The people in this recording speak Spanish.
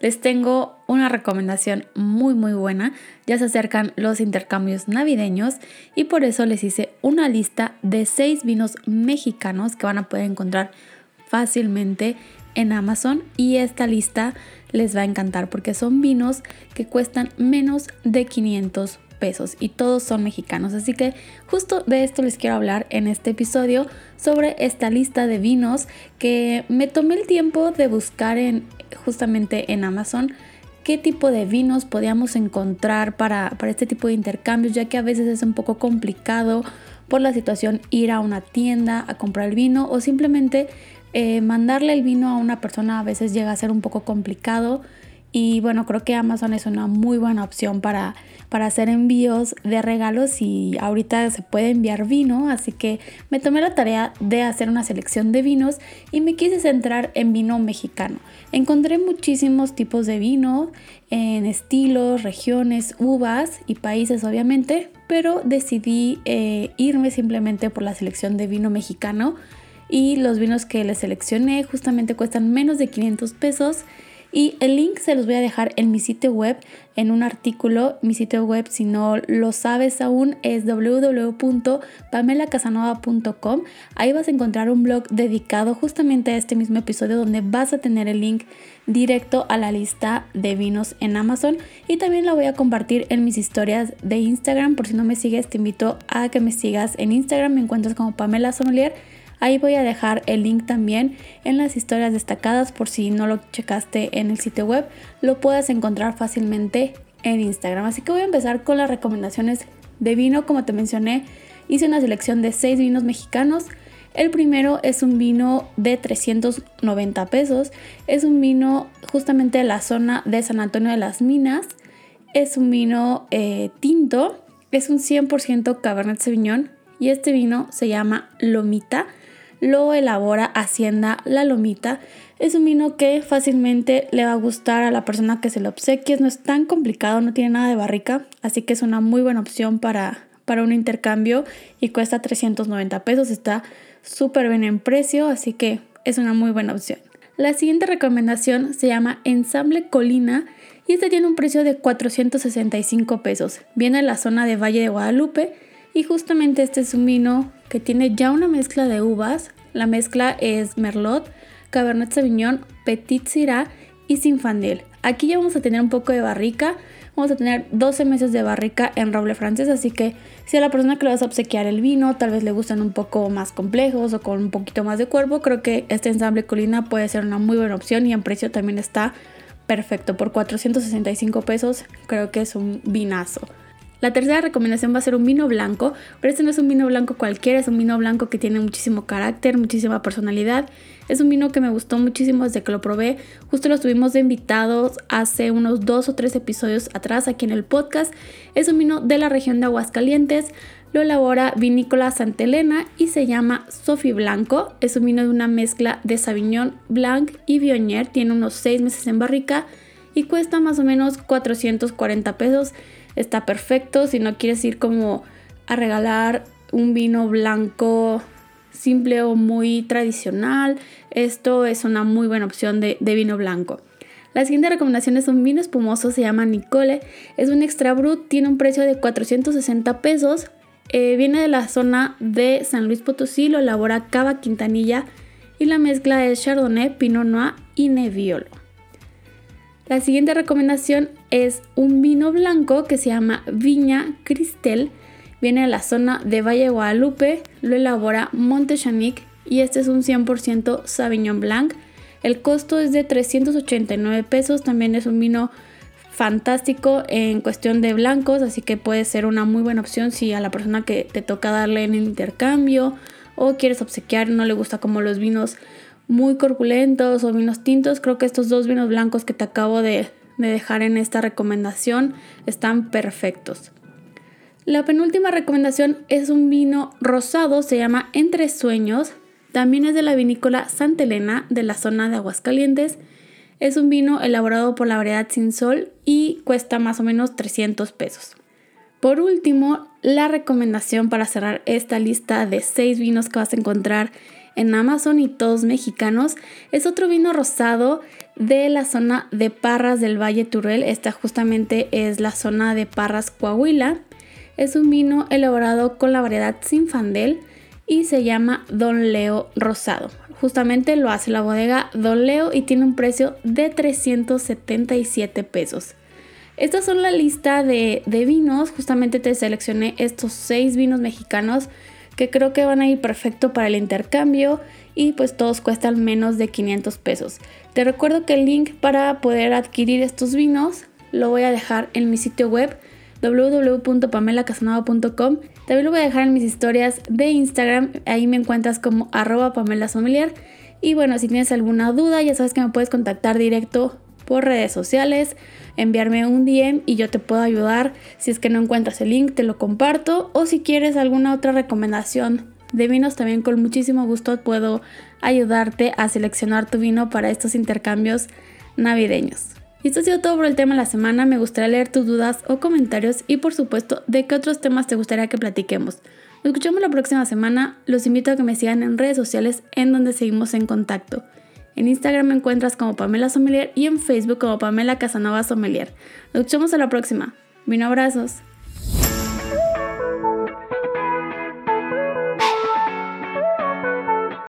les tengo una recomendación muy muy buena. Ya se acercan los intercambios navideños y por eso les hice una lista de 6 vinos mexicanos que van a poder encontrar fácilmente en Amazon y esta lista les va a encantar porque son vinos que cuestan menos de 500 pesos y todos son mexicanos. Así que justo de esto les quiero hablar en este episodio sobre esta lista de vinos que me tomé el tiempo de buscar en justamente en Amazon qué tipo de vinos podíamos encontrar para, para este tipo de intercambios, ya que a veces es un poco complicado por la situación ir a una tienda a comprar el vino o simplemente eh, mandarle el vino a una persona a veces llega a ser un poco complicado y bueno, creo que Amazon es una muy buena opción para, para hacer envíos de regalos y ahorita se puede enviar vino, así que me tomé la tarea de hacer una selección de vinos y me quise centrar en vino mexicano. Encontré muchísimos tipos de vino en estilos, regiones, uvas y países obviamente, pero decidí eh, irme simplemente por la selección de vino mexicano y los vinos que les seleccioné justamente cuestan menos de 500 pesos y el link se los voy a dejar en mi sitio web, en un artículo. Mi sitio web, si no lo sabes aún, es www.pamelacasanova.com. Ahí vas a encontrar un blog dedicado justamente a este mismo episodio donde vas a tener el link directo a la lista de vinos en Amazon. Y también la voy a compartir en mis historias de Instagram. Por si no me sigues, te invito a que me sigas en Instagram. Me encuentras como Pamela Sommelier. Ahí voy a dejar el link también en las historias destacadas por si no lo checaste en el sitio web, lo puedes encontrar fácilmente en Instagram. Así que voy a empezar con las recomendaciones de vino. Como te mencioné, hice una selección de 6 vinos mexicanos. El primero es un vino de 390 pesos. Es un vino justamente de la zona de San Antonio de las Minas. Es un vino eh, tinto. Es un 100% Cabernet Sauvignon. Y este vino se llama Lomita lo elabora Hacienda La Lomita. Es un vino que fácilmente le va a gustar a la persona que se lo obsequie. No es tan complicado, no tiene nada de barrica, así que es una muy buena opción para, para un intercambio y cuesta 390 pesos. Está súper bien en precio, así que es una muy buena opción. La siguiente recomendación se llama Ensamble Colina y este tiene un precio de 465 pesos. Viene en la zona de Valle de Guadalupe y justamente este es un vino que tiene ya una mezcla de uvas. La mezcla es Merlot, Cabernet Sauvignon, Petit Syrah y Sinfandel. Aquí ya vamos a tener un poco de barrica. Vamos a tener 12 meses de barrica en roble francés, así que si a la persona que le vas a obsequiar el vino tal vez le gustan un poco más complejos o con un poquito más de cuerpo, creo que este ensamble colina puede ser una muy buena opción y en precio también está perfecto. Por 465 pesos creo que es un vinazo. La tercera recomendación va a ser un vino blanco, pero este no es un vino blanco cualquiera, es un vino blanco que tiene muchísimo carácter, muchísima personalidad. Es un vino que me gustó muchísimo desde que lo probé. Justo lo estuvimos de invitados hace unos dos o tres episodios atrás aquí en el podcast. Es un vino de la región de Aguascalientes. Lo elabora Vinícola Santa Elena y se llama Sofi Blanco. Es un vino de una mezcla de Sauvignon Blanc y Viognier. Tiene unos seis meses en barrica y cuesta más o menos 440 pesos está perfecto. Si no quieres ir como a regalar un vino blanco simple o muy tradicional, esto es una muy buena opción de, vino blanco. La siguiente recomendación es un vino espumoso, se llama Nicole. Es un extra brut, tiene un precio de 460 pesos. Eh, viene de la zona de San Luis Potosí, lo elabora Cava Quintanilla y la mezcla es Chardonnay, Pinot Noir y Nebbiolo. La siguiente recomendación es un vino blanco que se llama Viña Cristel. Viene de la zona de Valle Guadalupe, lo elabora Montechanic y este es un 100% Sauvignon Blanc. El costo es de 389 pesos, también es un vino fantástico en cuestión de blancos, así que puede ser una muy buena opción si a la persona que te toca darle en el intercambio o quieres obsequiar no le gusta como los vinos muy corpulentos o vinos tintos. Creo que estos dos vinos blancos que te acabo de, de dejar en esta recomendación. Están perfectos. La penúltima recomendación es un vino rosado, se llama Entre Sueños. También es de la vinícola Santa Elena de la zona de Aguascalientes. Es un vino elaborado por la variedad Sin Sol y cuesta más o menos 300 pesos. Por último, la recomendación para cerrar esta lista de 6 vinos que vas a encontrar en Amazon y todos mexicanos es otro vino rosado de la zona de Parras del Valle Turel. Esta justamente es la zona de Parras Coahuila. Es un vino elaborado con la variedad Sinfandel y se llama Don Leo Rosado. Justamente lo hace la bodega Don Leo y tiene un precio de 377 pesos. Estas son la lista de, de vinos. Justamente te seleccioné estos seis vinos mexicanos que creo que van a ir perfecto para el intercambio y pues todos cuestan menos de 500 pesos. Te recuerdo que el link para poder adquirir estos vinos lo voy a dejar en mi sitio web www.pamelacasanova.com. También lo voy a dejar en mis historias de Instagram, ahí me encuentras como arroba Pamela Y bueno, si tienes alguna duda, ya sabes que me puedes contactar directo por redes sociales, enviarme un DM y yo te puedo ayudar. Si es que no encuentras el link, te lo comparto. O si quieres alguna otra recomendación de vinos, también con muchísimo gusto puedo ayudarte a seleccionar tu vino para estos intercambios navideños. Y esto ha sido todo por el tema de la semana. Me gustaría leer tus dudas o comentarios y por supuesto de qué otros temas te gustaría que platiquemos. Nos escuchamos la próxima semana. Los invito a que me sigan en redes sociales en donde seguimos en contacto. En Instagram me encuentras como Pamela Sommelier y en Facebook como Pamela Casanova Sommelier. Nos escuchamos a la próxima. Vino abrazos.